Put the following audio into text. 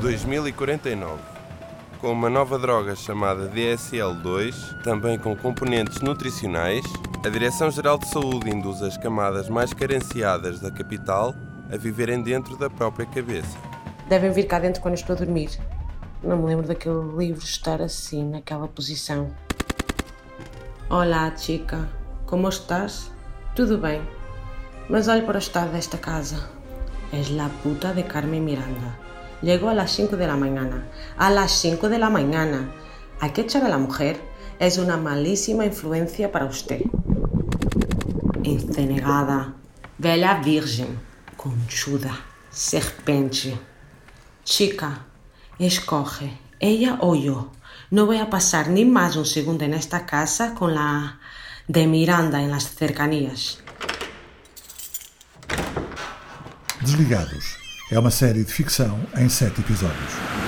2049. Com uma nova droga chamada DSL-2, também com componentes nutricionais, a Direção-Geral de Saúde induz as camadas mais carenciadas da capital a viverem dentro da própria cabeça. Devem vir cá dentro quando estou a dormir. Não me lembro daquele livro estar assim, naquela posição. Olá, chica. Como estás? Tudo bem. Mas olhe para o estado desta casa. Es la puta de Carmen Miranda. Llegó a las 5 de la mañana. A las 5 de la mañana. Hay que echar a la mujer. Es una malísima influencia para usted. Encenegada. Bella virgen. Conchuda. Serpente. Chica, escoge. Ella o yo. No voy a pasar ni más un segundo en esta casa con la de Miranda en las cercanías. Desligados é uma série de ficção em sete episódios.